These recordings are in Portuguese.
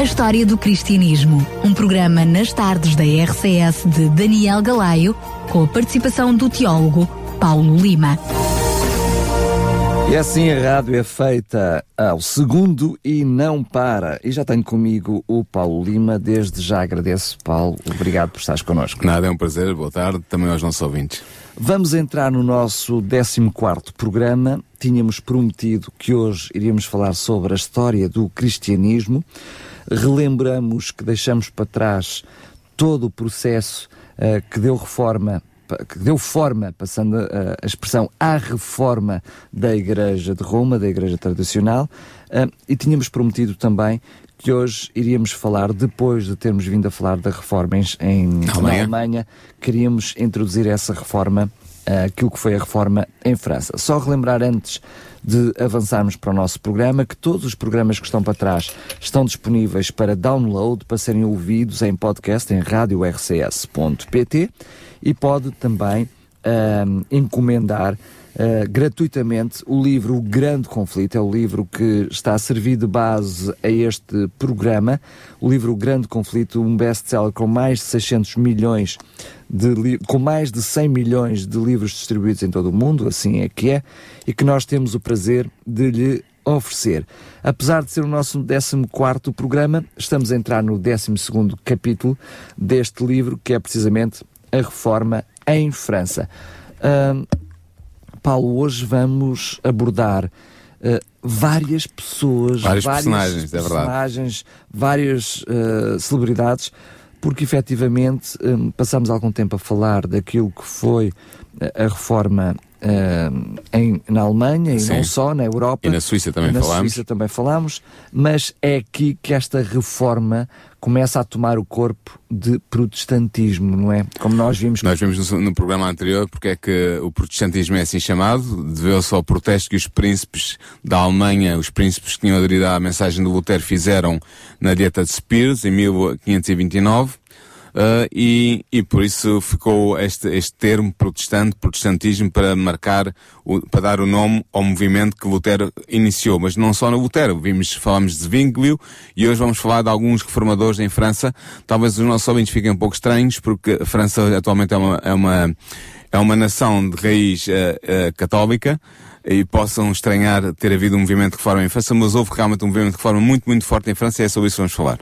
A História do Cristianismo, um programa nas tardes da RCS de Daniel Galaio, com a participação do teólogo Paulo Lima. E assim a rádio é feita ao segundo e não para. E já tenho comigo o Paulo Lima. Desde já agradeço, Paulo. Obrigado por estares connosco. Nada, é um prazer. Boa tarde também aos nossos ouvintes. Vamos entrar no nosso 14 programa. Tínhamos prometido que hoje iríamos falar sobre a história do cristianismo. Relembramos que deixamos para trás todo o processo uh, que deu reforma que deu forma, passando a, a, expressão, à reforma da Igreja de Roma, da Igreja tradicional, uh, e tínhamos prometido também que hoje iríamos falar, depois de termos vindo a falar da reforma em, em Alemanha. na Alemanha, queríamos introduzir essa reforma, uh, aquilo que foi a reforma em França. Só relembrar antes de avançarmos para o nosso programa, que todos os programas que estão para trás estão disponíveis para download, para serem ouvidos em podcast em radiorcs.pt e pode também uh, encomendar Uh, gratuitamente o livro O Grande Conflito, é o livro que está a servir de base a este programa. O livro O Grande Conflito, um best-seller com mais de 600 milhões de com mais de 100 milhões de livros distribuídos em todo o mundo, assim é que é, e que nós temos o prazer de lhe oferecer. Apesar de ser o nosso 14 programa, estamos a entrar no 12 capítulo deste livro, que é precisamente a reforma em França. Uh, Paulo, hoje vamos abordar uh, várias pessoas, vários personagens, personagens é várias uh, celebridades, porque efetivamente um, passamos algum tempo a falar daquilo que foi a reforma uh, em, na Alemanha e Sim. não só, na Europa. E na Suíça também na falámos. Suíça também falámos, mas é aqui que esta reforma começa a tomar o corpo de protestantismo, não é? Como nós vimos. Nós vimos no, no programa anterior porque é que o protestantismo é assim chamado, deveu-se ao protesto que os príncipes da Alemanha, os príncipes que tinham aderido à mensagem do Lutero, fizeram na dieta de Spears em 1529 uh, e, e por isso ficou este, este termo protestante, protestantismo, para marcar, o, para dar o nome ao movimento que Lutero iniciou. Mas não só no Lutero, vimos, falamos de Zwinglio e hoje vamos falar de alguns reformadores em França. Talvez os nossos ouvintes fiquem um pouco estranhos, porque a França atualmente é uma, é uma, é uma nação de raiz uh, uh, católica, e possam estranhar ter havido um movimento de reforma em França, mas houve realmente um movimento de reforma muito, muito forte em França e é sobre isso que vamos falar.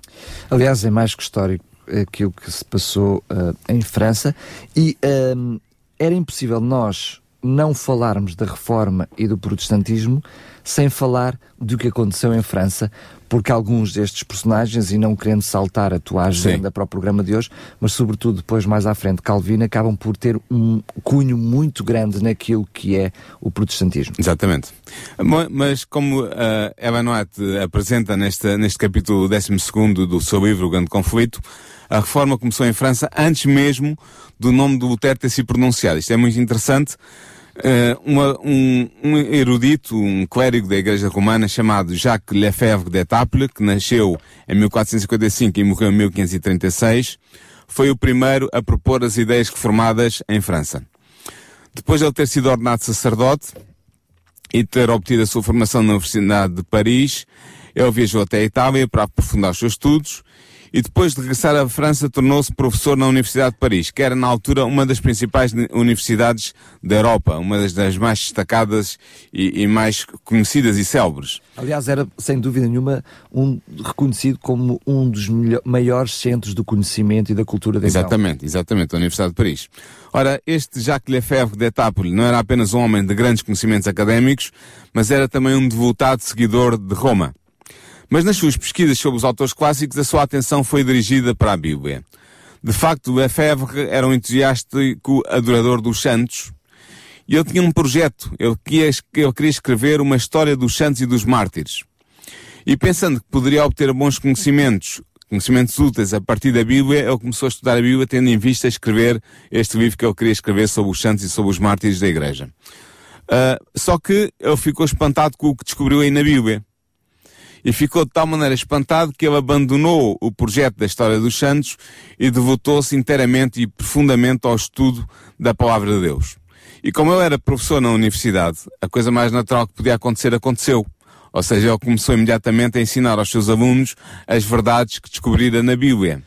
Aliás, é mais que histórico aquilo que se passou uh, em França. E uh, era impossível nós não falarmos da reforma e do protestantismo sem falar do que aconteceu em França, porque alguns destes personagens, e não querendo saltar a tua agenda Sim. para o programa de hoje, mas sobretudo depois mais à frente, Calvino, acabam por ter um cunho muito grande naquilo que é o protestantismo. Exatamente. Mas como uh, White apresenta neste, neste capítulo 12 do seu livro O Grande Conflito, a reforma começou em França antes mesmo do nome do Lutero ter sido pronunciado. Isto é muito interessante. Uh, uma, um, um, erudito, um clérigo da Igreja Romana chamado Jacques Lefebvre d'Etaples, que nasceu em 1455 e morreu em 1536, foi o primeiro a propor as ideias reformadas em França. Depois de ele ter sido ordenado sacerdote e ter obtido a sua formação na Universidade de Paris, ele viajou até a Itália para aprofundar os seus estudos e depois de regressar à França tornou-se professor na Universidade de Paris, que era na altura uma das principais universidades da Europa, uma das, mais destacadas e, e, mais conhecidas e célebres. Aliás, era sem dúvida nenhuma um, reconhecido como um dos maiores centros do conhecimento e da cultura da Exatamente, exatamente, a Universidade de Paris. Ora, este Jacques Lefebvre d'Etaples não era apenas um homem de grandes conhecimentos académicos, mas era também um devotado seguidor de Roma. Mas nas suas pesquisas sobre os autores clássicos, a sua atenção foi dirigida para a Bíblia. De facto, Lefebvre era um entusiástico adorador dos santos, e ele tinha um projeto. Ele queria, ele queria escrever uma história dos santos e dos mártires. E pensando que poderia obter bons conhecimentos conhecimentos úteis a partir da Bíblia, ele começou a estudar a Bíblia tendo em vista escrever este livro que ele queria escrever sobre os santos e sobre os mártires da Igreja. Uh, só que ele ficou espantado com o que descobriu aí na Bíblia. E ficou de tal maneira espantado que ele abandonou o projeto da história dos santos e devotou-se inteiramente e profundamente ao estudo da palavra de Deus. E como ele era professor na universidade, a coisa mais natural que podia acontecer aconteceu. Ou seja, ele começou imediatamente a ensinar aos seus alunos as verdades que descobrira na Bíblia.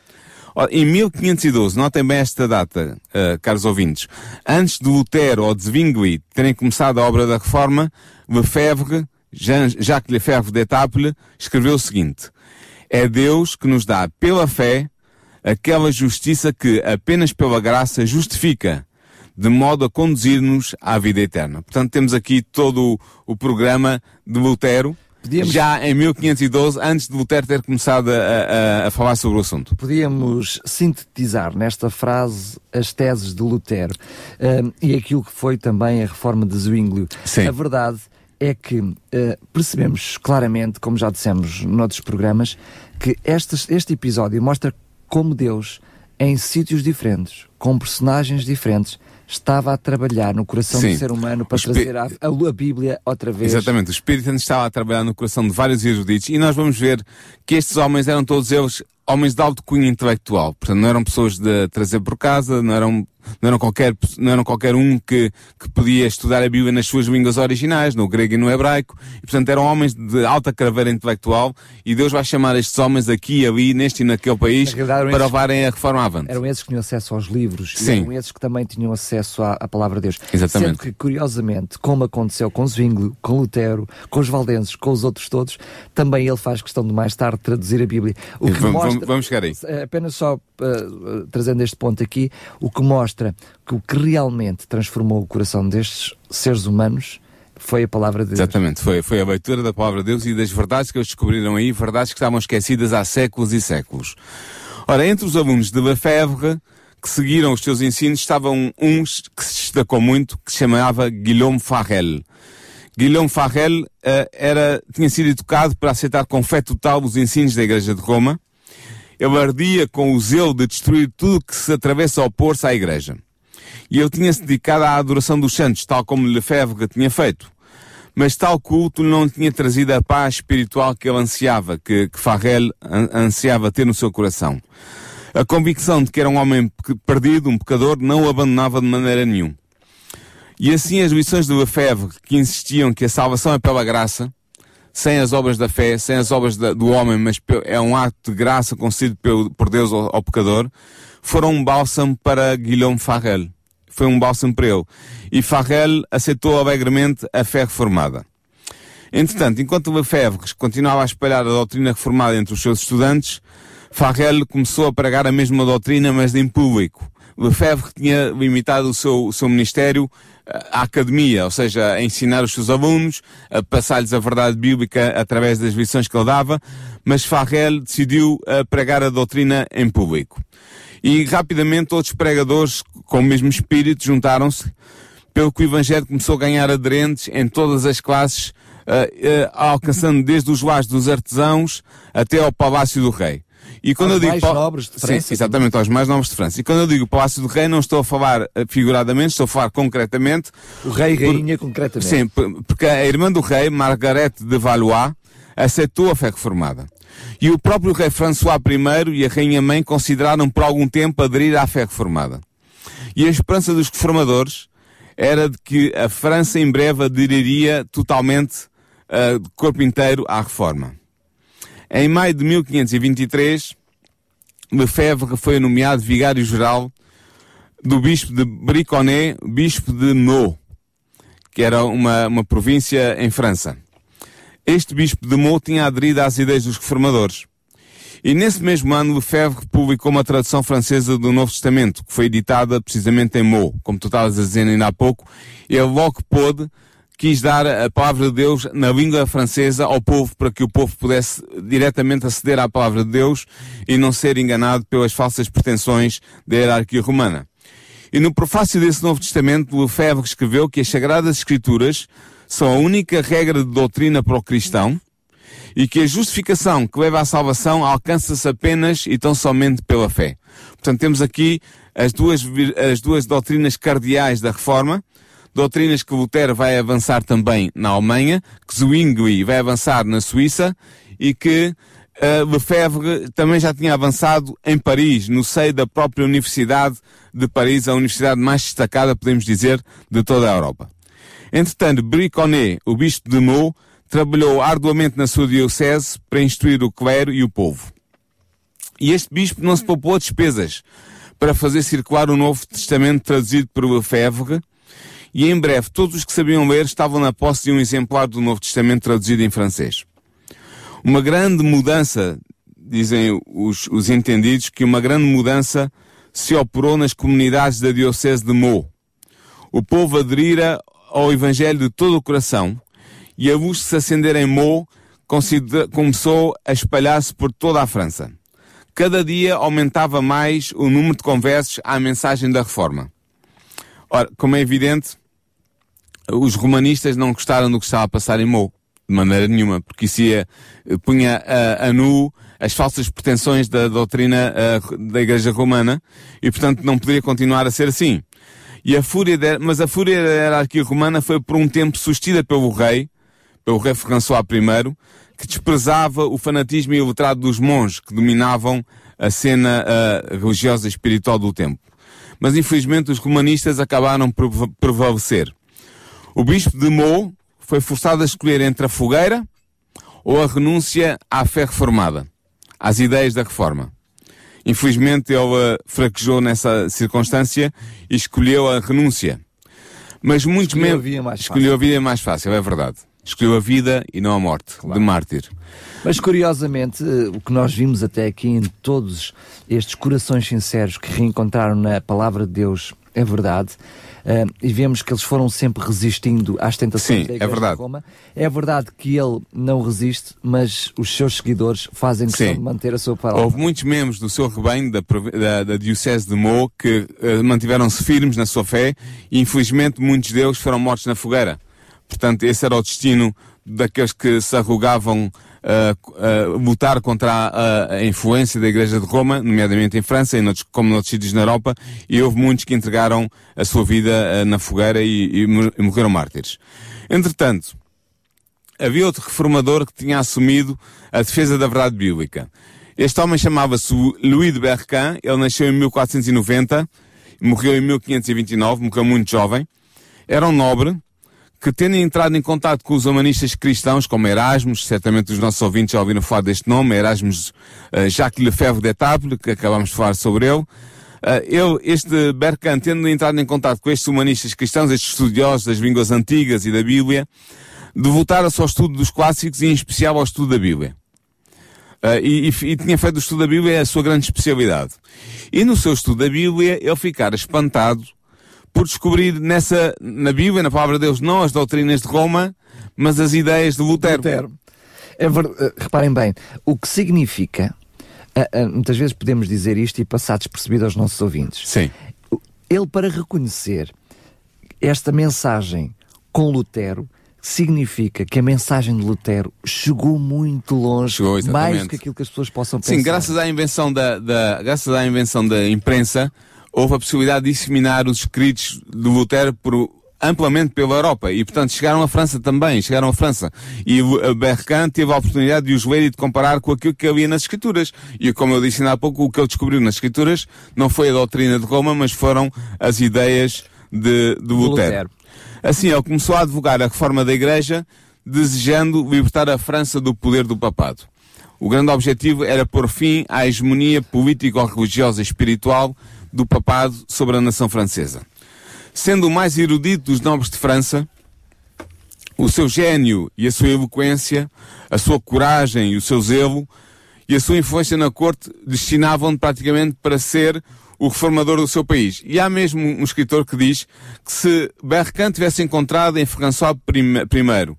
Em 1512, notem bem esta data, uh, caros ouvintes, antes de Lutero ou de Zwingli terem começado a obra da Reforma, Lefebvre, Jean, Jacques Lefebvre d'Etaples, escreveu o seguinte, é Deus que nos dá pela fé aquela justiça que apenas pela graça justifica, de modo a conduzir-nos à vida eterna. Portanto, temos aqui todo o, o programa de Lutero, Podíamos... já em 1512, antes de Lutero ter começado a, a, a, falar sobre o assunto. Podíamos sintetizar nesta frase as teses de Lutero uh, e aquilo que foi também a reforma de Zwinglio. Sim. A verdade é que uh, percebemos claramente, como já dissemos noutros programas, que este, este episódio mostra como Deus, em sítios diferentes, com personagens diferentes, estava a trabalhar no coração Sim. do ser humano para trazer a, a, Bíblia outra vez. Exatamente, o Espírito Santo estava a trabalhar no coração de vários eruditos e nós vamos ver que estes homens eram todos eles homens de alto cunho intelectual. Portanto, não eram pessoas de trazer por casa, não eram não eram qualquer, não eram qualquer um que, que podia estudar a Bíblia nas suas línguas originais, no grego e no hebraico, e portanto eram homens de alta craveira intelectual, e Deus vai chamar estes homens aqui, ali, neste e naquele país, para esses, levarem a reforma avante. Eram esses que tinham acesso aos livros, Sim. eram esses que também tinham acesso à, à palavra de Deus. Exatamente. Sendo que, curiosamente, como aconteceu com Zwinglio, com Lutero, com os valdenses, com os outros todos, também ele faz questão de mais tarde traduzir a Bíblia. O que vamos, mostra, vamos chegar aí. Apenas só uh, trazendo este ponto aqui, o que mostra que o que realmente transformou o coração destes seres humanos foi a palavra de Deus. Exatamente, foi, foi a leitura da palavra de Deus e das verdades que eles descobriram aí, verdades que estavam esquecidas há séculos e séculos. Ora, entre os alunos de Lefebvre, que seguiram os seus ensinos, estavam uns que se destacou muito, que se chamava Guillaume Farrell. Guillaume Farrell uh, era, tinha sido educado para aceitar com fé total os ensinos da Igreja de Roma, ele ardia com o zelo de destruir tudo que se atravessa a opor-se à Igreja. E ele tinha-se dedicado à adoração dos santos, tal como Lefebvre tinha feito. Mas tal culto não tinha trazido a paz espiritual que ele ansiava, que, que Farrell ansiava ter no seu coração. A convicção de que era um homem perdido, um pecador, não o abandonava de maneira nenhuma. E assim as lições de Lefebvre, que insistiam que a salvação é pela graça, sem as obras da fé, sem as obras da, do homem, mas é um ato de graça concedido por Deus ao, ao, pecador, foram um bálsamo para Guilherme Farrell. Foi um bálsamo para ele. E Farrell aceitou alegremente a fé reformada. Entretanto, enquanto Lefebvre continuava a espalhar a doutrina reformada entre os seus estudantes, Farrell começou a pregar a mesma doutrina, mas em público. Lefebvre tinha limitado o seu, o seu ministério à academia, ou seja, a ensinar os seus alunos, a passar-lhes a verdade bíblica através das lições que ele dava, mas Farrell decidiu pregar a doutrina em público. E rapidamente outros pregadores com o mesmo espírito juntaram-se, pelo que o Evangelho começou a ganhar aderentes em todas as classes, uh, uh, alcançando desde os lares dos artesãos até ao palácio do rei. E quando aos eu digo mais nobres de França. Sim, exatamente, aos mais nobres de França. E quando eu digo Palácio do Rei, não estou a falar eh, figuradamente, estou a falar concretamente. O rei e rainha concretamente. Sim, porque a irmã do rei, Margarete de Valois, aceitou a fé reformada. E o próprio rei François I e a rainha mãe consideraram por algum tempo aderir à fé reformada. E a esperança dos reformadores era de que a França em breve aderiria totalmente, uh, de corpo inteiro, à reforma. Em maio de 1523, Lefebvre foi nomeado vigário-geral do bispo de Briconnet, bispo de Meaux, que era uma, uma província em França. Este bispo de Meaux tinha aderido às ideias dos reformadores. E nesse mesmo ano, Lefebvre publicou uma tradução francesa do Novo Testamento, que foi editada precisamente em Meaux, como tu estavas a dizer ainda há pouco. Ele logo pôde quis dar a palavra de Deus na língua francesa ao povo para que o povo pudesse diretamente aceder à palavra de Deus e não ser enganado pelas falsas pretensões da hierarquia romana. E no prefácio desse Novo Testamento, Lefebvre escreveu que as Sagradas Escrituras são a única regra de doutrina para o cristão e que a justificação que leva à salvação alcança-se apenas e tão somente pela fé. Portanto, temos aqui as duas, as duas doutrinas cardeais da Reforma, doutrinas que Lutero vai avançar também na Alemanha, que Zwingli vai avançar na Suíça e que uh, Lefebvre também já tinha avançado em Paris, no seio da própria Universidade de Paris, a universidade mais destacada, podemos dizer, de toda a Europa. Entretanto, Briconnet, o bispo de Meaux, trabalhou arduamente na sua diocese para instruir o clero e o povo. E este bispo não se poupou despesas para fazer circular o Novo Testamento traduzido por Lefebvre, e em breve todos os que sabiam ler estavam na posse de um exemplar do Novo Testamento traduzido em francês. Uma grande mudança, dizem os, os entendidos, que uma grande mudança se operou nas comunidades da Diocese de Meaux. O povo aderira ao Evangelho de todo o coração e a luz que se acender em Meaux começou a espalhar-se por toda a França. Cada dia aumentava mais o número de conversos à mensagem da reforma. Ora, como é evidente, os romanistas não gostaram do que estava a passar em Meaux, de maneira nenhuma, porque isso ia, punha a, a nu as falsas pretensões da doutrina a, da Igreja Romana e, portanto, não poderia continuar a ser assim. E a fúria de, mas a fúria da hierarquia romana foi por um tempo sustida pelo rei, pelo rei François I, que desprezava o fanatismo e o letrado dos monges que dominavam a cena uh, religiosa e espiritual do tempo. Mas infelizmente os romanistas acabaram por prevalecer. O bispo de Meaux foi forçado a escolher entre a fogueira ou a renúncia à fé reformada, às ideias da reforma. Infelizmente ele fraquejou nessa circunstância e escolheu a renúncia. Mas muitos escolheu a vida escolheu a vida mais fácil, é verdade. Escolheu a vida e não a morte, claro. de mártir. Mas curiosamente, eh, o que nós vimos até aqui em todos estes corações sinceros que reencontraram na palavra de Deus é verdade. Uh, e vemos que eles foram sempre resistindo às tentações Sim, da Igreja é verdade. de Roma. É verdade que ele não resiste, mas os seus seguidores fazem questão de manter a sua palavra. Houve muitos membros do seu rebanho, da, da, da Diocese de Meaux, que uh, mantiveram-se firmes na sua fé e infelizmente muitos deles foram mortos na fogueira. Portanto, esse era o destino daqueles que se arrogavam uh, uh, lutar contra a, a, influência da Igreja de Roma, nomeadamente em França e noutros, como noutros sítios na Europa, e houve muitos que entregaram a sua vida uh, na fogueira e, e, morreram mártires. Entretanto, havia outro reformador que tinha assumido a defesa da verdade bíblica. Este homem chamava-se Louis de Berquin, ele nasceu em 1490, morreu em 1529, morreu muito jovem, era um nobre, que tendo entrado em contato com os humanistas cristãos, como Erasmus, certamente os nossos ouvintes já ouviram falar deste nome, Erasmus uh, Jacques Lefebvre d'Etable, que acabamos de falar sobre ele, uh, ele, este Berkan, tendo entrado em contato com estes humanistas cristãos, estes estudiosos das línguas antigas e da Bíblia, devotaram-se ao estudo dos clássicos e em especial ao estudo da Bíblia. Uh, e, e, e, tinha feito o estudo da Bíblia a sua grande especialidade. E no seu estudo da Bíblia, ele ficara espantado por descobrir nessa, na Bíblia, na palavra de Deus, não as doutrinas de Roma, mas as ideias de Lutero. Lutero. É ver... Eh, reparem bem, o que significa, uh, uh, muitas vezes podemos dizer isto e passar despercebido aos nossos ouvintes. Sim. Ele, para reconhecer esta mensagem com Lutero, significa que a mensagem de Lutero chegou muito longe, chegou, mais do que aquilo que as pessoas possam pensar. Sim, graças à invenção da, da, graças à invenção da imprensa, houve a possibilidade de disseminar os escritos de Lutero por, amplamente pela Europa e, portanto, chegaram à França também, chegaram à França. E Bercan teve a oportunidade de os ler e de comparar com aquilo que havia nas Escrituras. E, como eu disse há pouco, o que ele descobriu nas Escrituras não foi a doutrina de Roma, mas foram as ideias de, de. Lutero. Assim, ele começou a advogar a reforma da Igreja, desejando libertar a França do poder do papado. O grande objetivo era pôr fim à hegemonia político-religiosa e espiritual do papado sobre a nação francesa. Sendo o mais erudito dos nobres de França, o seu gênio e a sua eloquência, a sua coragem e o seu zelo e a sua influência na corte destinavam praticamente para ser o reformador do seu país. E há mesmo um escritor que diz que se Berquin tivesse encontrado em François I uh,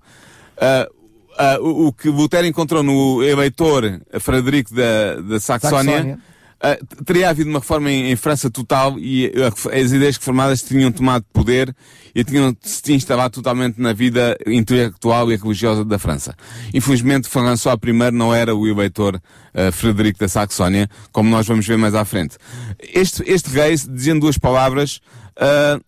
uh, o, o, que Voltaire encontrou no eleitor Frederico da, da Saxónia, Saxónia Uh, teria havido uma reforma em, em França total e uh, as ideias reformadas tinham tomado poder e tinham se instalado totalmente na vida intelectual e religiosa da França. Infelizmente, François I não era o eleitor uh, Frederico da Saxónia, como nós vamos ver mais à frente. Este, este rei, dizendo duas palavras, uh,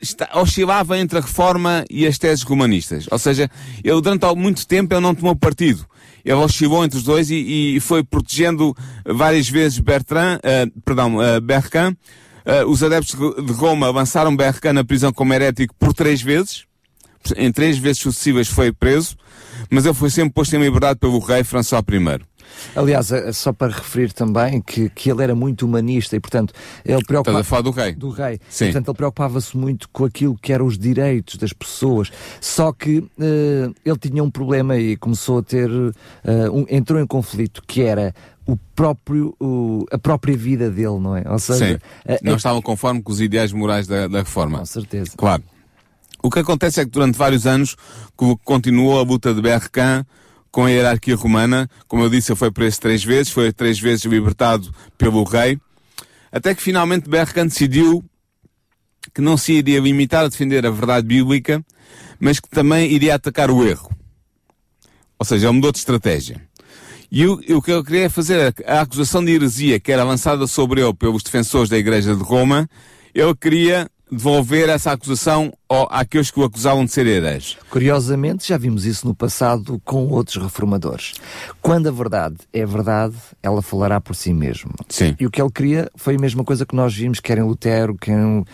está, oscilava entre a reforma e as teses romanistas. Ou seja, ele durante muito tempo ele não tomou partido. Ele oscilou entre os dois e, e foi protegendo várias vezes Bertrand, uh, perdão, uh, Berquin. Uh, os adeptos de Roma avançaram Berquin na prisão como herético por três vezes. Em três vezes sucessivas foi preso, mas ele foi sempre posto em liberdade pelo rei François I. Aliás, é só para referir também que, que ele era muito humanista e, portanto, ele preocupava... Estás a falar do rei. Do rei. Sim. portanto, ele preocupava-se muito com aquilo que eram os direitos das pessoas. Só que uh, ele tinha um problema e começou a ter... Uh, um, entrou em conflito, que era o próprio, o, a própria vida dele, não é? Ou seja, Sim. não estavam conforme com os ideais morais da, da reforma. Com certeza. Claro. O que acontece é que durante vários anos continuou a luta de Bercan com a hierarquia romana. Como eu disse, ele foi preso três vezes, foi três vezes libertado pelo rei, até que finalmente Berkan decidiu que não se iria limitar a defender a verdade bíblica, mas que também iria atacar o erro. Ou seja, ele mudou de estratégia. E o, o que eu queria fazer, a acusação de heresia que era lançada sobre ele pelos defensores da Igreja de Roma, ele queria devolver essa acusação àqueles que o acusavam de ser herege. Curiosamente, já vimos isso no passado com outros reformadores. Quando a verdade é verdade, ela falará por si mesmo. Sim. E o que ele queria foi a mesma coisa que nós vimos, quer em Lutero, quer em uh,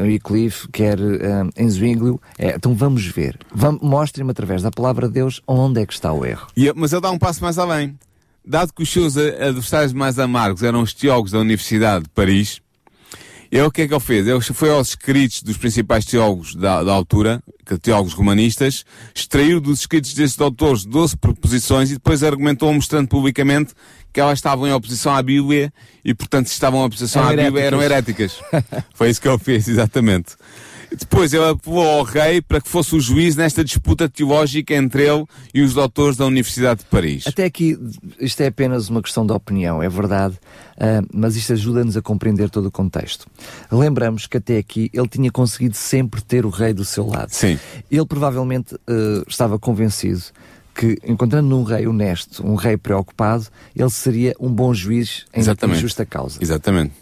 Wycliffe, quer uh, em Zwinglio. É, então vamos ver. Mostrem-me através da palavra de Deus onde é que está o erro. E, mas ele dá um passo mais além. Dado que os seus adversários mais amargos eram os teólogos da Universidade de Paris, ele o que é que ele fez? Ele foi aos escritos dos principais teólogos da, da altura, teólogos romanistas, extraiu dos escritos desses autores 12 proposições e depois argumentou mostrando publicamente que elas estavam em oposição à Bíblia e, portanto, se estavam em oposição eram à Bíblia eram heréticas. foi isso que ele fez, exatamente. Depois ele apelou ao rei para que fosse o juiz nesta disputa teológica entre ele e os doutores da Universidade de Paris. Até aqui, isto é apenas uma questão de opinião, é verdade, uh, mas isto ajuda-nos a compreender todo o contexto. Lembramos que até aqui ele tinha conseguido sempre ter o rei do seu lado. Sim. Ele provavelmente uh, estava convencido que, encontrando num rei honesto, um rei preocupado, ele seria um bom juiz em, em justa causa. Exatamente.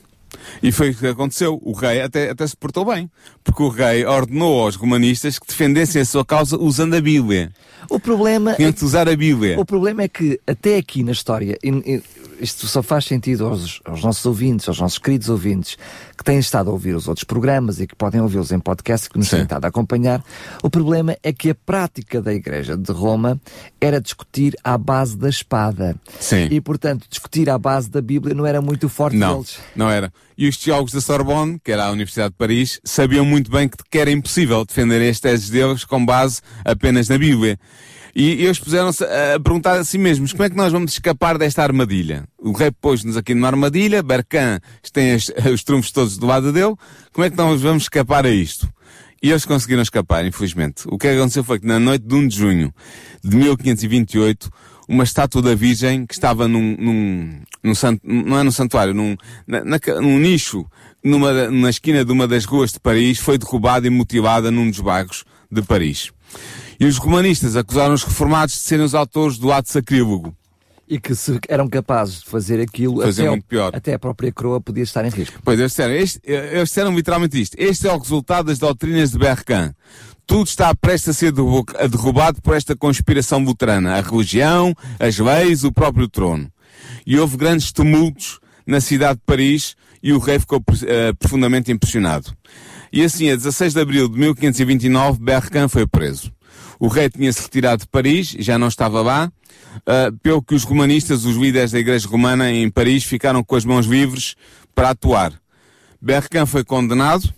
E foi o que aconteceu. O rei até, até se portou bem. Porque o rei ordenou aos romanistas que defendessem a sua causa usando a Bíblia. O problema. Tinham é que usar a Bíblia. O problema é que, até aqui na história, isto só faz sentido aos, aos, nossos ouvintes, aos nossos queridos ouvintes, que têm estado a ouvir os outros programas e que podem ouvi-los em podcast, que nos Sim. têm estado a acompanhar. O problema é que a prática da Igreja de Roma era discutir à base da espada. Sim. E, portanto, discutir à base da Bíblia não era muito forte não, deles. Não era. E os teólogos da Sorbonne, que era a Universidade de Paris, sabiam muito bem que, era impossível defender as teses deles com base apenas na Bíblia. E eles puseram-se a perguntar a si mesmos como é que nós vamos escapar desta armadilha. O rei pôs-nos aqui numa armadilha, Bercan tem os, os trunfos todos do lado dele, como é que nós vamos escapar a isto? E eles conseguiram escapar, infelizmente. O que aconteceu foi que na noite de 1 de junho de 1528, uma estátua da Virgem que estava num, num, num não é num santuário, num, na, na, num nicho, numa, na esquina de uma das ruas de Paris, foi derrubada e mutilada num dos bairros de Paris. E os romanistas acusaram os reformados de serem os autores do ato sacrílego. E que se eram capazes de fazer aquilo, fazer até, pior. até a própria coroa podia estar em risco. Pois, eles disseram, este, eles disseram literalmente isto. Este é o resultado das doutrinas de Bercan. Tudo está prestes a ser derrubado por esta conspiração luterana. A religião, as leis, o próprio trono. E houve grandes tumultos na cidade de Paris e o rei ficou uh, profundamente impressionado. E assim, a 16 de abril de 1529, Bercan foi preso. O rei tinha-se retirado de Paris, já não estava lá, uh, pelo que os romanistas, os líderes da Igreja Romana em Paris, ficaram com as mãos livres para atuar. Bercan foi condenado,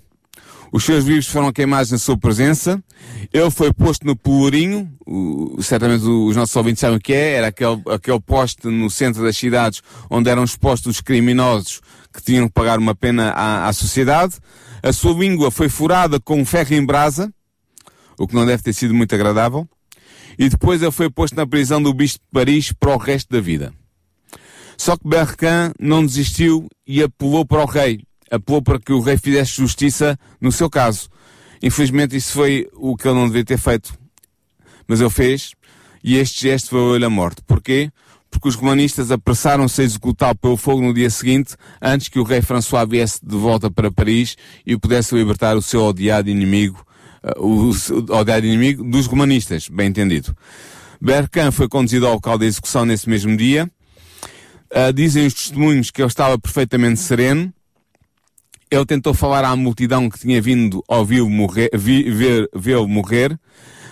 os seus vivos foram queimados na sua presença, ele foi posto no pelourinho, o, certamente os nossos ouvintes sabem o que é, era aquele, aquele poste no centro das cidades onde eram expostos os criminosos que tinham que pagar uma pena à, à sociedade. A sua língua foi furada com ferro em brasa, o que não deve ter sido muito agradável, e depois ele foi posto na prisão do Bispo de Paris para o resto da vida. Só que Bercan não desistiu e apelou para o rei. Apelou para que o rei fizesse justiça no seu caso. Infelizmente isso foi o que ele não devia ter feito. Mas ele fez e este gesto foi a morte. Porquê? Porque os romanistas apressaram-se a executá-lo pelo fogo no dia seguinte, antes que o rei François viesse de volta para Paris e pudesse libertar o seu odiado inimigo, uh, o, odiado inimigo dos romanistas, bem entendido. Bercan foi conduzido ao local da execução nesse mesmo dia. Uh, dizem os testemunhos que ele estava perfeitamente sereno. Ele tentou falar à multidão que tinha vindo ouvi-lo morrer, vi, ver, vê-lo morrer,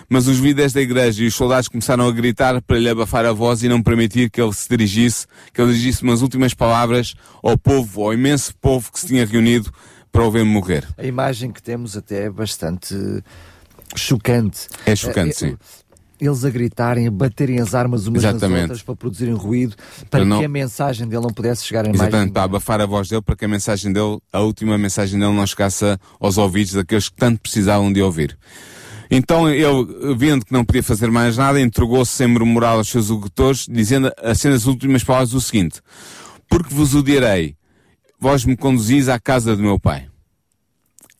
mas os líderes da igreja e os soldados começaram a gritar para lhe abafar a voz e não permitir que ele se dirigisse, que ele dirigisse umas últimas palavras ao povo, ao imenso povo que se tinha reunido para o ver morrer. A imagem que temos até é bastante chocante. É chocante, é, sim eles a gritarem, a baterem as armas umas Exatamente. nas outras para produzirem ruído, para não... que a mensagem dele não pudesse chegar a mais Exatamente, para abafar a voz dele, para que a mensagem dele, a última mensagem dele não chegasse aos ouvidos daqueles que tanto precisavam de ouvir. Então ele, vendo que não podia fazer mais nada, entregou-se sem murmurar aos seus executores, dizendo, assim as últimas palavras o seguinte, porque vos o direi, vós me conduzis à casa do meu pai.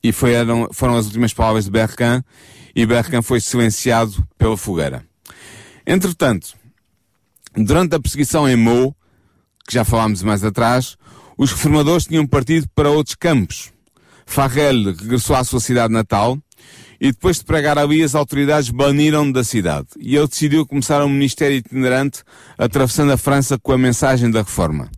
E foi, eram, foram as últimas palavras de Bercan, e Berkan foi silenciado pela fogueira. Entretanto, durante a perseguição em Mou, que já falámos mais atrás, os reformadores tinham partido para outros campos. Farrell regressou à sua cidade natal e depois de pregar ali as autoridades baniram da cidade e ele decidiu começar um ministério itinerante atravessando a França com a mensagem da reforma.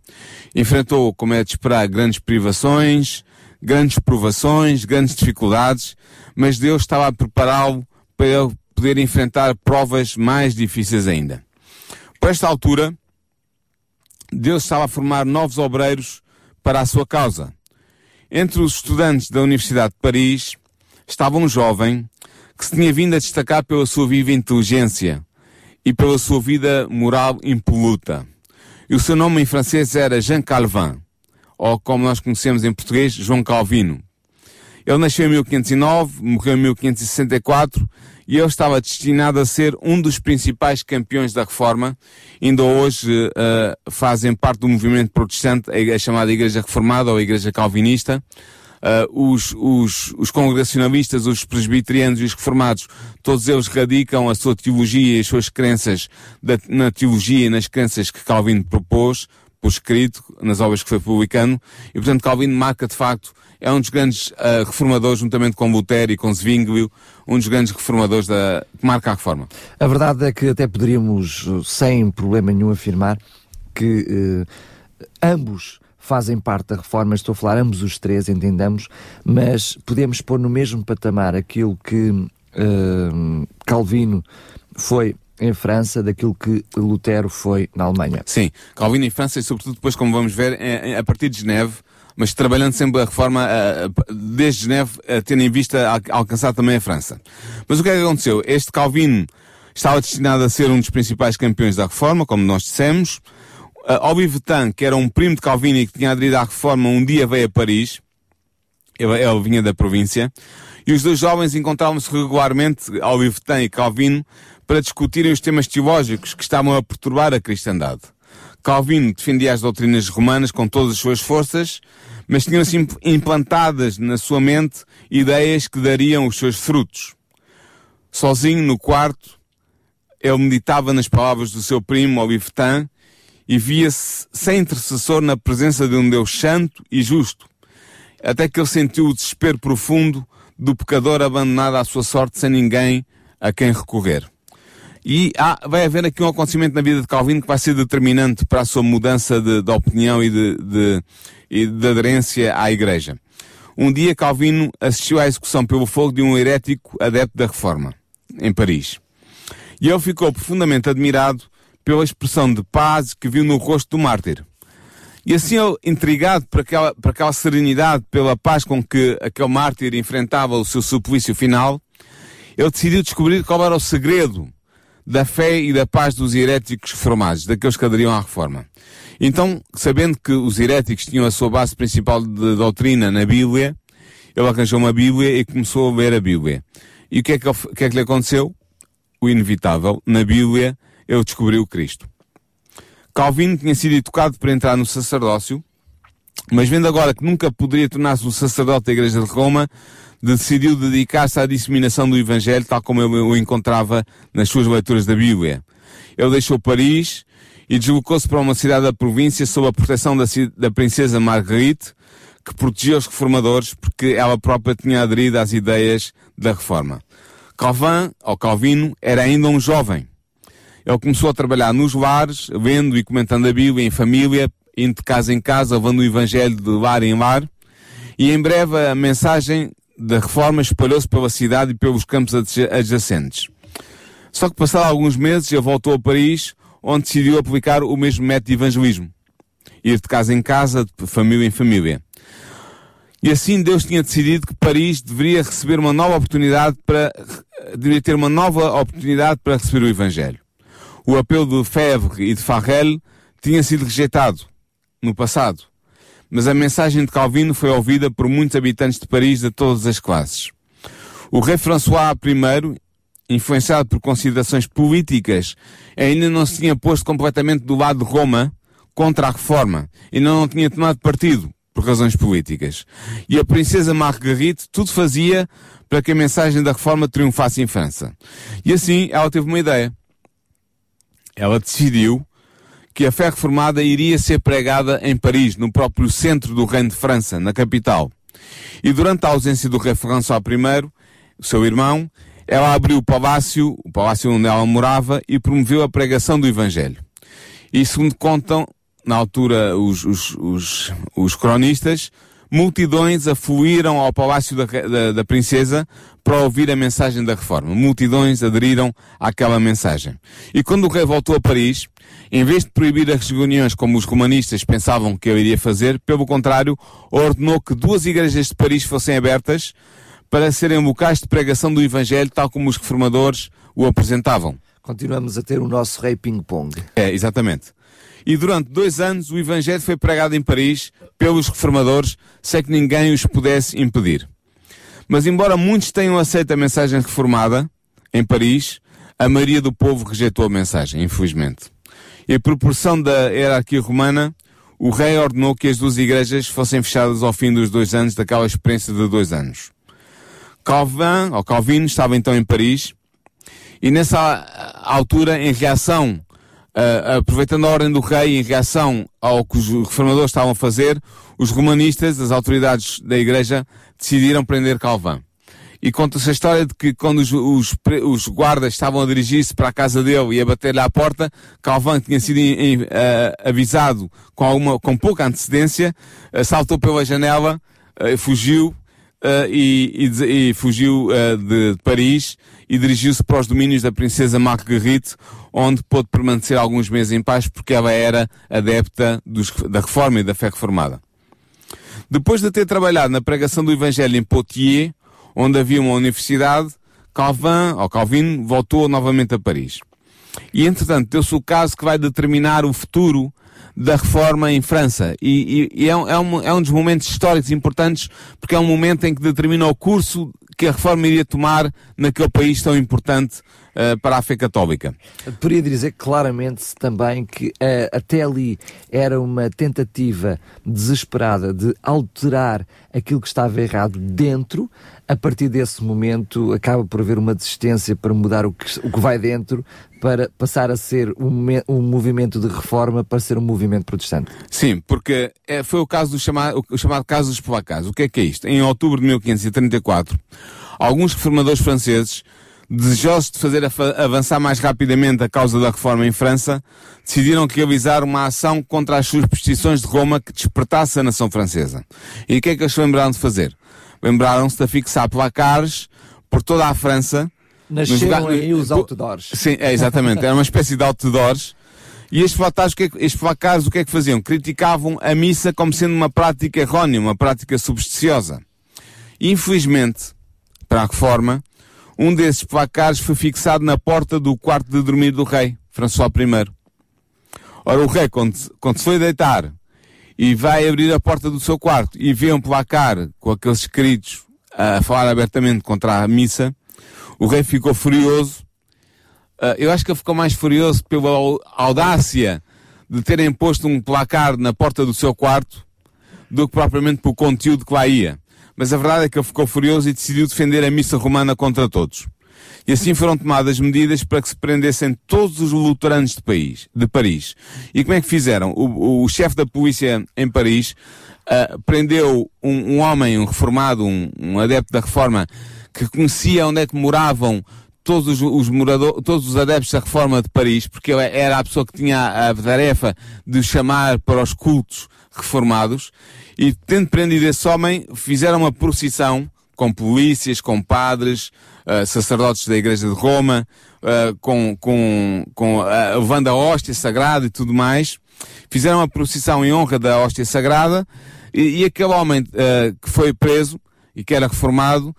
Enfrentou, como é de esperar, grandes privações, grandes provações, grandes dificuldades, mas Deus estava a prepará-lo para ele poder enfrentar provas mais difíceis ainda. Por esta altura, Deus estava a formar novos obreiros para a sua causa. Entre os estudantes da Universidade de Paris estava um jovem que se tinha vindo a destacar pela sua viva inteligência e pela sua vida moral impoluta. E o seu nome em francês era Jean Calvin ou como nós conhecemos em português, João Calvino. Ele nasceu em 1509, morreu em 1564 e ele estava destinado a ser um dos principais campeões da Reforma. Ainda hoje uh, fazem parte do movimento protestante, a chamada Igreja Reformada ou Igreja Calvinista. Uh, os, os, os congregacionalistas, os presbiterianos e os reformados, todos eles radicam a sua teologia e as suas crenças da, na teologia e nas crenças que Calvino propôs, por escrito, nas obras que foi publicando, e portanto Calvino marca de facto, é um dos grandes uh, reformadores, juntamente com Lutero e com Zwinglio, um dos grandes reformadores da, que marca a reforma. A verdade é que até poderíamos, sem problema nenhum, afirmar que uh, ambos fazem parte da reforma, estou a falar ambos os três, entendamos, mas podemos pôr no mesmo patamar aquilo que uh, Calvino foi em França daquilo que Lutero foi na Alemanha. Sim, Calvino em França e sobretudo depois, como vamos ver, a partir de Geneve, mas trabalhando sempre a reforma desde Geneve, tendo em vista alcançar também a França. Mas o que é que aconteceu? Este Calvino estava destinado a ser um dos principais campeões da reforma, como nós dissemos. Uh, Vetan, que era um primo de Calvino e que tinha aderido à reforma, um dia veio a Paris. Ele, ele vinha da província. E os dois jovens encontravam-se regularmente, Vetan e Calvino, para discutirem os temas teológicos que estavam a perturbar a cristandade. Calvino defendia as doutrinas romanas com todas as suas forças, mas tinham-se implantadas na sua mente ideias que dariam os seus frutos. Sozinho no quarto, ele meditava nas palavras do seu primo Olivetan e via-se sem intercessor na presença de um Deus santo e justo, até que ele sentiu o desespero profundo do pecador abandonado à sua sorte sem ninguém a quem recorrer. E há, vai haver aqui um acontecimento na vida de Calvino que vai ser determinante para a sua mudança de, de opinião e de, de, e de aderência à Igreja. Um dia Calvino assistiu à execução pelo fogo de um herético adepto da Reforma, em Paris. E ele ficou profundamente admirado pela expressão de paz que viu no rosto do mártir. E assim ele, intrigado por aquela, por aquela serenidade, pela paz com que aquele mártir enfrentava o seu suplício final, ele decidiu descobrir qual era o segredo da fé e da paz dos heréticos reformados, daqueles que aderiam à reforma. Então, sabendo que os heréticos tinham a sua base principal de doutrina na Bíblia, ele arranjou uma Bíblia e começou a ler a Bíblia. E o que é que, que, é que lhe aconteceu? O inevitável. Na Bíblia, ele descobriu Cristo. Calvino tinha sido educado para entrar no sacerdócio, mas vendo agora que nunca poderia tornar-se o sacerdote da Igreja de Roma, decidiu dedicar-se à disseminação do Evangelho, tal como ele o encontrava nas suas leituras da Bíblia. Ele deixou Paris e deslocou-se para uma cidade da província sob a proteção da, da princesa Marguerite, que protegia os reformadores porque ela própria tinha aderido às ideias da reforma. Calvin, ou Calvino, era ainda um jovem. Ele começou a trabalhar nos lares, vendo e comentando a Bíblia em família, indo de casa em casa, levando o Evangelho de lar em lar. E em breve a mensagem da reforma espalhou-se pela cidade e pelos campos adjacentes. Só que passado alguns meses ele voltou a Paris, onde decidiu aplicar o mesmo método de evangelismo. Ir de casa em casa, de família em família. E assim Deus tinha decidido que Paris deveria receber uma nova oportunidade para, deveria ter uma nova oportunidade para receber o Evangelho. O apelo de Fèvre e de Farrell tinha sido rejeitado no passado. Mas a mensagem de Calvino foi ouvida por muitos habitantes de Paris de todas as classes. O rei François I, influenciado por considerações políticas, ainda não se tinha posto completamente do lado de Roma contra a reforma, e não tinha tomado partido por razões políticas. E a princesa Marguerite tudo fazia para que a mensagem da reforma triunfasse em França. E assim ela teve uma ideia. Ela decidiu que a fé reformada iria ser pregada em Paris, no próprio centro do Reino de França, na capital. E durante a ausência do rei François I, seu irmão, ela abriu o palácio, o palácio onde ela morava, e promoveu a pregação do Evangelho. E segundo contam, na altura, os, os, os, os cronistas, multidões afluíram ao palácio da, da, da, princesa para ouvir a mensagem da reforma. Multidões aderiram àquela mensagem. E quando o rei voltou a Paris, em vez de proibir as reuniões como os romanistas pensavam que ele iria fazer, pelo contrário, ordenou que duas igrejas de Paris fossem abertas para serem locais de pregação do Evangelho, tal como os reformadores o apresentavam. Continuamos a ter o nosso rei ping-pong. É, exatamente e durante dois anos o Evangelho foi pregado em Paris pelos reformadores sem que ninguém os pudesse impedir. Mas embora muitos tenham aceito a mensagem reformada em Paris, a maioria do povo rejeitou a mensagem, infelizmente. E proporção da hierarquia romana, o rei ordenou que as duas igrejas fossem fechadas ao fim dos dois anos daquela experiência de dois anos. Calvin, ou Calvino, estava então em Paris, e nessa altura, em reação Uh, aproveitando a ordem do rei em reação ao que os reformadores estavam a fazer, os romanistas, as autoridades da igreja, decidiram prender Calvin. E conta-se a história de que quando os, os, os guardas estavam a dirigir-se para a casa dele e a bater-lhe à porta, Calvin tinha sido em, em, uh, avisado com, alguma, com pouca antecedência, uh, saltou pela janela, fugiu e, e, e, fugiu de Paris e dirigiu-se para os domínios da princesa Marguerite, onde pôde permanecer alguns meses em paz porque ela era adepta dos, da reforma e da fé reformada. Depois de ter trabalhado na pregação do Evangelho em Poitiers, onde havia uma universidade, Calvin, ou Calvin, voltou novamente a Paris. E entretanto, deu-se o caso que vai determinar o futuro da reforma em França. E, e, e é, um, é, um, é um dos momentos históricos importantes, porque é um momento em que determina o curso que a reforma iria tomar naquele país tão importante uh, para a fé católica. Poderia dizer claramente também que uh, até ali era uma tentativa desesperada de alterar aquilo que estava errado dentro, a partir desse momento acaba por haver uma desistência para mudar o que, o que vai dentro, para passar a ser um, um movimento de reforma para ser um movimento protestante. Sim, porque é, foi o caso do chamado, o chamado caso dos Polacás. O que é que é isto? Em outubro de 1534, alguns reformadores franceses, desejosos de fazer avançar mais rapidamente a causa da reforma em França, decidiram realizar uma ação contra as superstições de Roma que despertasse a nação francesa. E o que é que eles lembraram de fazer? Lembraram-se de fixar placares por toda a França. Nasceram aí os outdoors. Sim, é, exatamente. Era uma espécie de outdoors. E estes placares, o que é, estes placares o que é que faziam? Criticavam a missa como sendo uma prática errónea, uma prática supersticiosa. Infelizmente, para a reforma, um desses placares foi fixado na porta do quarto de dormir do rei, François I. Ora, o rei, quando, quando se foi deitar e vai abrir a porta do seu quarto e vê um placar com aqueles escritos a falar abertamente contra a missa, o rei ficou furioso. Uh, eu acho que ele ficou mais furioso pela audácia de terem posto um placar na porta do seu quarto do que propriamente pelo conteúdo que lá ia. Mas a verdade é que ele ficou furioso e decidiu defender a missa romana contra todos. E assim foram tomadas medidas para que se prendessem todos os luteranos de, país, de Paris. E como é que fizeram? O, o chefe da polícia em Paris uh, prendeu um, um, homem, um reformado, um, um adepto da reforma, que conhecia onde é que moravam todos os, os moradores, todos os adeptos da reforma de Paris, porque era a pessoa que tinha a tarefa de chamar para os cultos reformados, e tendo prendido esse homem, fizeram uma procissão com polícias, com padres, uh, sacerdotes da Igreja de Roma, uh, com, com, com uh, levando a hóstia sagrada e tudo mais. Fizeram uma procissão em honra da hóstia sagrada e, e aquele homem uh, que foi preso e que era reformado,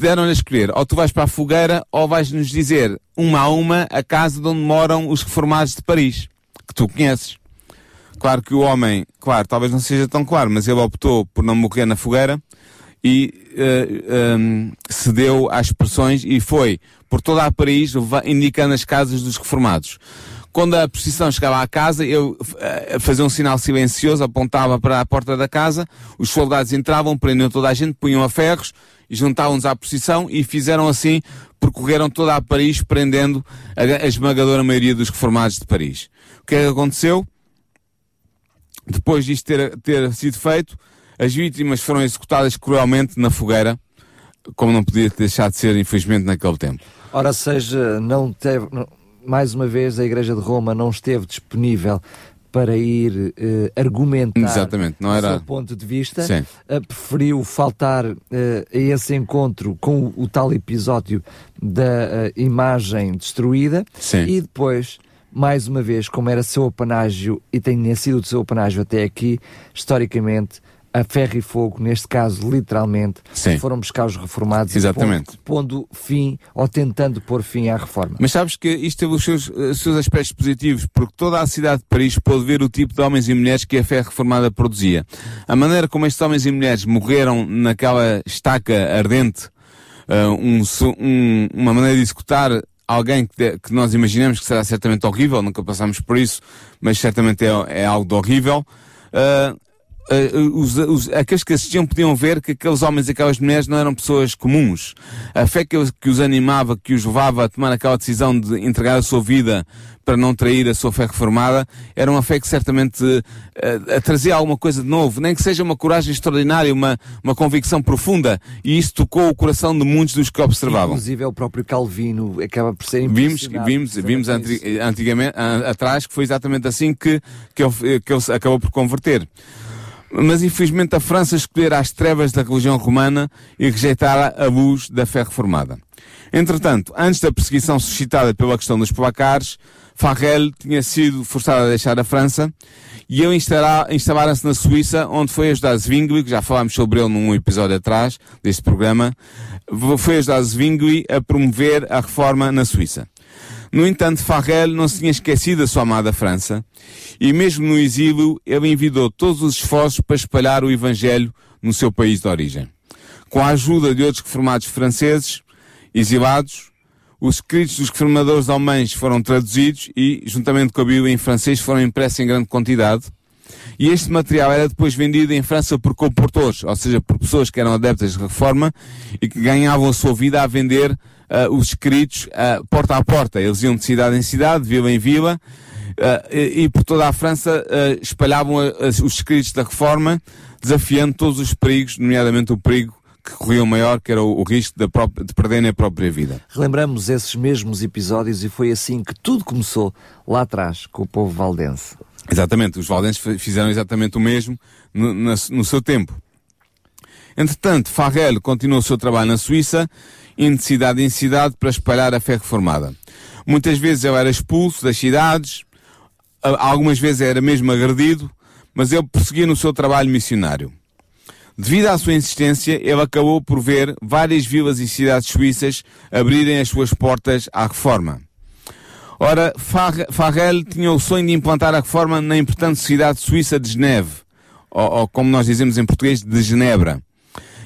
deram-lhe a escolher, ou tu vais para a fogueira ou vais nos dizer uma a uma a casa de onde moram os reformados de Paris, que tu conheces. Claro que o homem, claro, talvez não seja tão claro, mas ele optou por não morrer na fogueira e uh, eh, um, ehm, cedeu às pressões e foi por toda a Paris indicando as casas dos reformados. Quando a procissão chegava à casa, eu uh, fazia um sinal silencioso, apontava para a porta da casa, os soldados entravam, prendiam toda a gente, punham a ferros e juntavam-nos à procissão e fizeram assim, percorreram toda a Paris, prendendo a, a esmagadora maioria dos reformados de Paris. O que é que aconteceu? Depois disto ter, ter sido feito, as vítimas foram executadas cruelmente na fogueira, como não podia deixar de ser, infelizmente, naquele tempo. Ora, seja, não teve, não, mais uma vez, a Igreja de Roma não esteve disponível para ir uh, argumentar Exatamente, não era... o seu ponto de vista, uh, preferiu faltar uh, a esse encontro com o, o tal episódio da imagem destruída Sim. e depois mais uma vez, como era seu apanágio e tem sido o seu apanágio até aqui, historicamente, a ferro e fogo, neste caso, literalmente, Sim. foram buscar os reformados Exatamente. Pondo, pondo, fim ou tentando pôr fim à reforma. Mas sabes que isto teve os seus, os seus aspectos positivos, porque toda a cidade de Paris pôde ver o tipo de homens e mulheres que a fé reformada produzia. A maneira como estes homens e mulheres morreram naquela estaca ardente, uh, um, um, uma maneira de executar alguém que, que, nós imaginamos que será certamente horrível, nunca passamos por isso, mas certamente é, é algo de horrível. Uh, uh, os, os, aqueles que assistiam podiam ver que aqueles homens e aquelas mulheres não eram pessoas comuns. A fé que, que os animava, que os levava a tomar aquela decisão de entregar a sua vida para não trair a sua fé reformada, era uma fé que certamente uh, trazia alguma coisa de novo, nem que seja uma coragem extraordinária, uma, uma convicção profunda, e isso tocou o coração de muitos dos que observavam. Inclusive é o próprio Calvino acaba por ser Vimos, vimos, vimos antigamente, atrás que foi exatamente assim que, que, ele, que ele acabou por converter mas infelizmente a França escolhera as trevas da religião romana e rejeitara a luz da fé reformada. Entretanto, antes da perseguição suscitada pela questão dos placares, Farrell tinha sido forçado a deixar a França e ele instalara-se na Suíça, onde foi ajudar Zwingli, que já falámos sobre ele num episódio atrás deste programa, foi ajudar Zwingli a promover a reforma na Suíça. No entanto, Farrell não se tinha esquecido da sua amada França, e mesmo no exílio, ele envidou todos os esforços para espalhar o Evangelho no seu país de origem. Com a ajuda de outros reformados franceses, exilados, os escritos dos reformadores alemães foram traduzidos e, juntamente com a Bíblia em francês, foram impressos em grande quantidade. E este material era depois vendido em França por comportores, ou seja, por pessoas que eram adeptas de reforma e que ganhavam a sua vida a vender uh, os escritos uh, porta a porta. Eles iam de cidade em cidade, de vila em vila, uh, e, e, por toda a França espalhavam os escritos da reforma, desafiando todos os perigos, nomeadamente o perigo que corriam maior, que era o, o risco de, própria, de perderem a própria vida. Relembramos esses mesmos episódios e foi assim que tudo começou lá atrás com o povo valdense. Exatamente, os valdenses fizeram exatamente o mesmo no, no, no seu tempo. Entretanto, Farrell continuou o seu trabalho na Suíça indo de cidade em cidade para espalhar a fé reformada. Muitas vezes ele era expulso das cidades, algumas vezes era mesmo agredido, mas ele prosseguia no seu trabalho missionário. Devido à sua insistência, ele acabou por ver várias vilas e cidades suíças abrirem as suas portas à reforma. Ora, Farrell tinha o sonho de implantar a reforma na importante cidade suíça de Geneve, ou, ou como nós dizemos em português, de Genebra.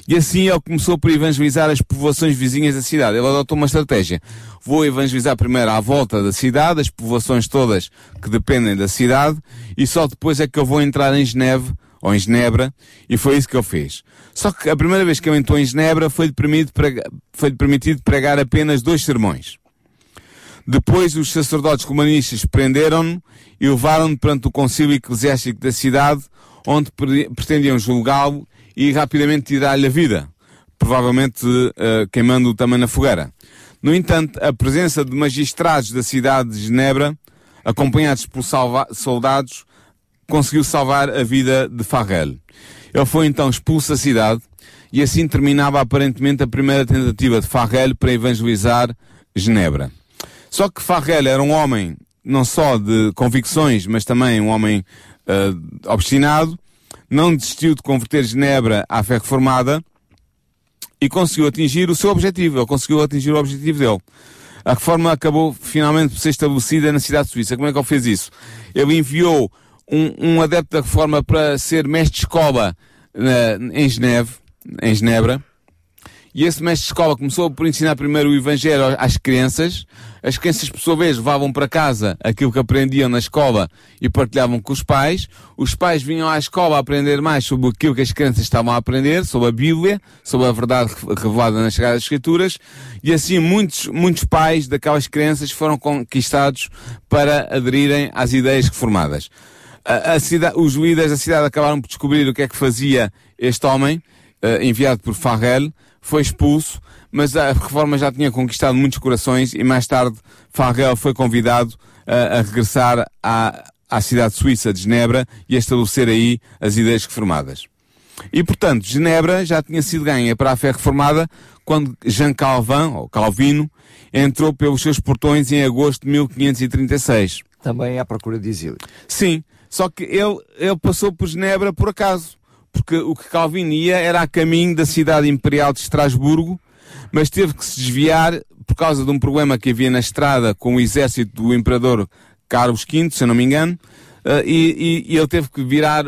E assim ele começou por evangelizar as povoações vizinhas da cidade. Ele adotou uma estratégia. Vou evangelizar primeiro à volta da cidade, as povoações todas que dependem da cidade, e só depois é que eu vou entrar em Geneve, ou em Genebra, e foi isso que ele fez. Só que a primeira vez que ele entrou em Genebra foi-lhe permitido, pregar, foi permitido pregar apenas dois sermões. Depois os sacerdotes romanistas prenderam-no e levaram-no perante o concílio eclesiástico da cidade, onde pretendiam julgá-lo e rapidamente tirar-lhe a vida, provavelmente uh, queimando-o também na fogueira. No entanto, a presença de magistrados da cidade de Genebra, acompanhados por soldados, conseguiu salvar a vida de Farrell. Ele foi então expulso da cidade e assim terminava aparentemente a primeira tentativa de Farrell para evangelizar Genebra. Só que Farrell era um homem não só de convicções, mas também um homem uh, obstinado, não desistiu de converter Genebra à fé reformada e conseguiu atingir o seu objetivo. Ele conseguiu atingir o objetivo dele. A reforma acabou finalmente por ser estabelecida na cidade de Suíça. Como é que ele fez isso? Ele enviou um, um adepto da reforma para ser mestre de escola uh, em Geneve, em Genebra, e esse mestre de escola começou por ensinar primeiro o Evangelho às crianças. As crianças, por sua vez, levavam para casa aquilo que aprendiam na escola e partilhavam com os pais. Os pais vinham à escola aprender mais sobre aquilo que as crianças estavam a aprender, sobre a Bíblia, sobre a verdade revelada nas Sagradas Escrituras. E assim muitos, muitos pais daquelas crianças foram conquistados para aderirem às ideias reformadas. A, a cidade, os líderes da cidade acabaram por descobrir o que é que fazia este homem, uh, enviado por Farrell, foi expulso, mas a reforma já tinha conquistado muitos corações e mais tarde Farrell foi convidado a, a regressar à, à cidade suíça de Genebra e a estabelecer aí as ideias reformadas. E portanto, Genebra já tinha sido ganha para a fé reformada quando Jean Calvin, ou Calvino, entrou pelos seus portões em agosto de 1536. Também à procura de exílio. Sim, só que ele, ele passou por Genebra por acaso porque o que Calvin ia era a caminho da cidade imperial de Estrasburgo, mas teve que se desviar por causa de um problema que havia na estrada com o exército do imperador Carlos V, se eu não me engano, uh, e, e, e, ele teve que virar,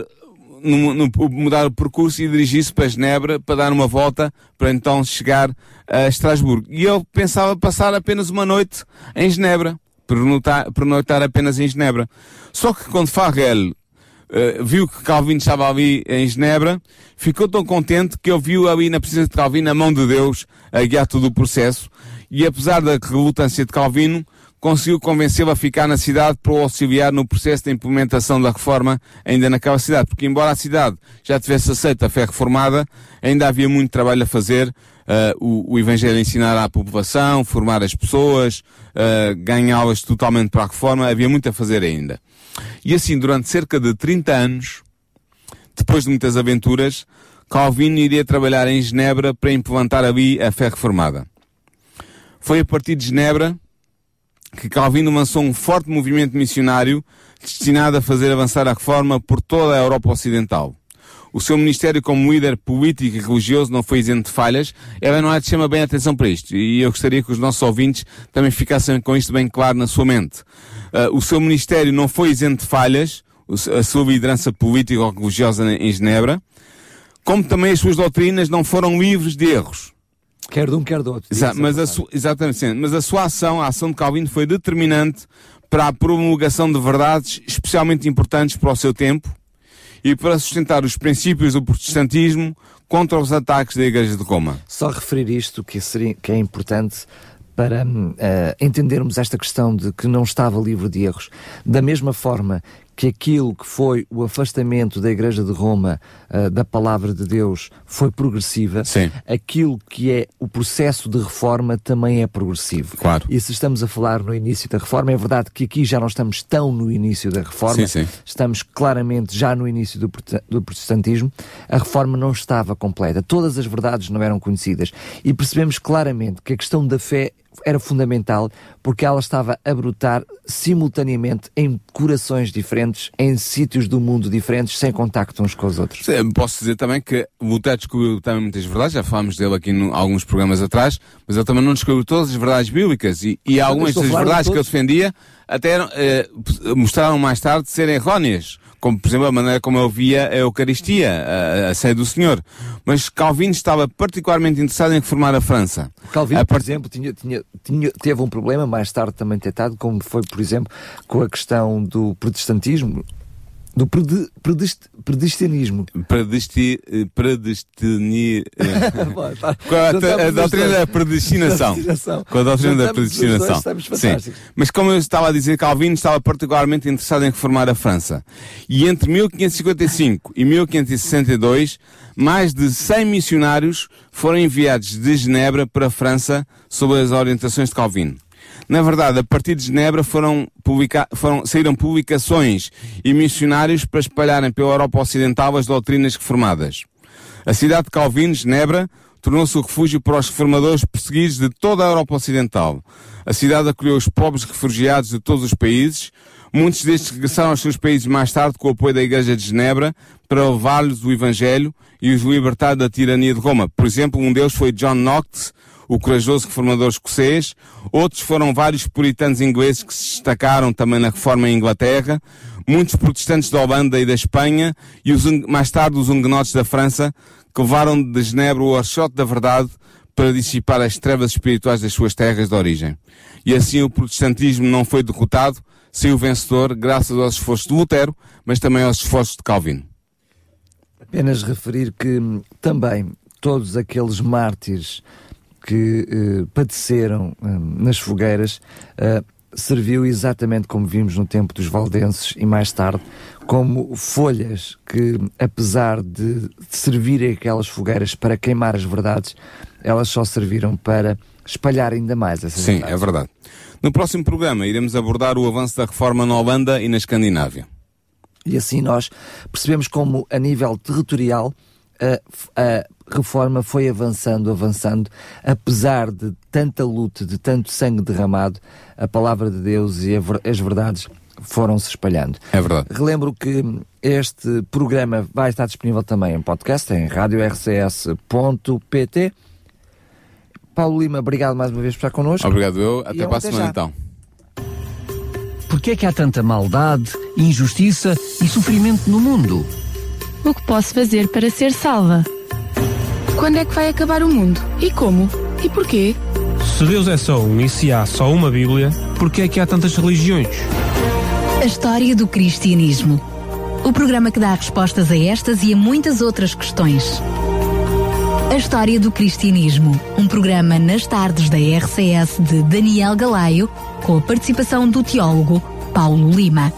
no, no, mudar o percurso e dirigir-se para Genebra para dar uma volta para então chegar a Estrasburgo. E ele pensava passar apenas uma noite em Genebra, pernoitar apenas em Genebra. Só que quando Farrell uh, viu que Calvino estava ali em Genebra, ficou tão contente que ele viu ali na presença de Calvino a mão de Deus a guiar todo o processo e apesar da relutância de Calvino, conseguiu convencê-lo a ficar na cidade para o auxiliar no processo de implementação da reforma ainda naquela cidade. Porque embora a cidade já tivesse aceito a fé reformada, ainda havia muito trabalho a fazer, uh, o, o Evangelho ensinar à população, formar as pessoas, uh, ganhá-las totalmente para a reforma, havia muito a fazer ainda. E assim, durante cerca de 30 anos, depois de muitas aventuras, Calvino iria trabalhar em Genebra para implantar ali a fé reformada. Foi a partir de Genebra que Calvino lançou um forte movimento missionário destinado a fazer avançar a reforma por toda a Europa Ocidental. O seu ministério como líder político e religioso não foi isento de falhas. Ela não é de chama bem a atenção para isto. E eu gostaria que os nossos ouvintes também ficassem com isto bem claro na sua mente. Uh, o seu ministério não foi isento de falhas, a sua liderança política ou religiosa em Genebra, como também as suas doutrinas não foram livres de erros. Quer de um, quer do outro. Exa mas a sua, exatamente, sim. mas a sua ação, a ação de Calvino foi determinante para a promulgação de verdades especialmente importantes para o seu tempo e para sustentar os princípios do protestantismo contra os ataques da Igreja de Roma. Só referir isto que, seria, que é importante para uh, entendermos esta questão de que não estava livre de erros. Da mesma forma que aquilo que foi o afastamento da Igreja de Roma uh, da palavra de Deus foi progressiva, Sim. aquilo que é o processo de reforma também é progressivo. Claro. E se estamos a falar no início da reforma, é verdade que aqui já não estamos tão no início da reforma, sim, sim. estamos claramente já no início do, do protestantismo. A reforma não estava completa, todas as verdades não eram conhecidas e percebemos claramente que a questão da fé era fundamental porque ela estava a brotar simultaneamente em corações diferentes, em sítios do mundo diferentes, sem contacto uns com os outros. Sim, posso dizer também que Lutero descobriu também muitas verdades, já falámos dele aqui em alguns programas atrás, mas ele também não descobriu todas as verdades bíblicas e, e algumas das verdades que ele defendia até eh, mostraram mais tarde serem erróneas como por exemplo a maneira como eu via a Eucaristia, a, a ceia do Senhor. Mas Calvino estava particularmente interessado em reformar a França. Calvino, A por exemplo, tinha, tinha, tinha- teve um problema mais tarde também tentado, como foi, por exemplo, com a questão do protestantismo, do prede, predest, predestianismo. Predesti, eh, predestini, tá. com a, a os doutrina da predestinação. Com a doutrina da predestinação. Sim. Mas como eu estava a dizer, Calvino estava particularmente interessado em reformar a França. E entre 1555 e 1562, mais de 100 missionários foram enviados de Genebra para a França sob as orientações de Calvino. Na verdade, a partir de Genebra foram, publica foram saíram publicações e missionários para espalharem pela Europa Ocidental as doutrinas reformadas. A cidade de Calvino, Genebra, tornou-se o refúgio para os reformadores perseguidos de toda a Europa Ocidental. A cidade acolheu os pobres refugiados de todos os países. Muitos destes regressaram aos seus países mais tarde com o apoio da Igreja de Genebra para levar-lhes o Evangelho e os libertar da tirania de Roma. Por exemplo, um deles foi John Knox, o corajoso reformador escocês. Outros foram vários puritanos ingleses que se destacaram também na reforma em Inglaterra. Muitos protestantes da Holanda e da Espanha e os, mais tarde os huguenotes da França que levaram de Genebra o archote da verdade para dissipar as trevas espirituais das suas terras de origem. E assim o protestantismo não foi derrotado, saiu vencedor graças aos esforços de Lutero, mas também aos esforços de Calvino. Apenas referir que hum, também todos aqueles mártires que eh, padeceram hum, nas fogueiras eh, serviu exatamente como vimos no tempo dos valdenses e mais tarde como folhas que apesar de de servirem aquelas fogueiras para queimar as verdades elas só serviram para espalhar ainda mais essas Sim, verdades. é verdade. No próximo programa iremos abordar o avanço da reforma na Holanda e na Escandinávia. E assim nós percebemos como, a nível territorial, a, a reforma foi avançando, avançando, apesar de tanta luta, de tanto sangue derramado, a palavra de Deus e as verdades foram-se espalhando. É verdade. Relembro que este programa vai estar disponível também em podcast, em radiorcs.pt. Paulo Lima, obrigado mais uma vez por estar connosco. Obrigado eu. Até para a semana já. então. Porquê é que há tanta maldade, injustiça e sofrimento no mundo? O que posso fazer para ser salva? Quando é que vai acabar o mundo? E como? E porquê? Se Deus é só um e se há só uma Bíblia, porquê é que há tantas religiões? A história do cristianismo. O programa que dá respostas a estas e a muitas outras questões. A história do cristianismo. Um programa nas tardes da RCS de Daniel Galaio, com a participação do teólogo Paulo Lima.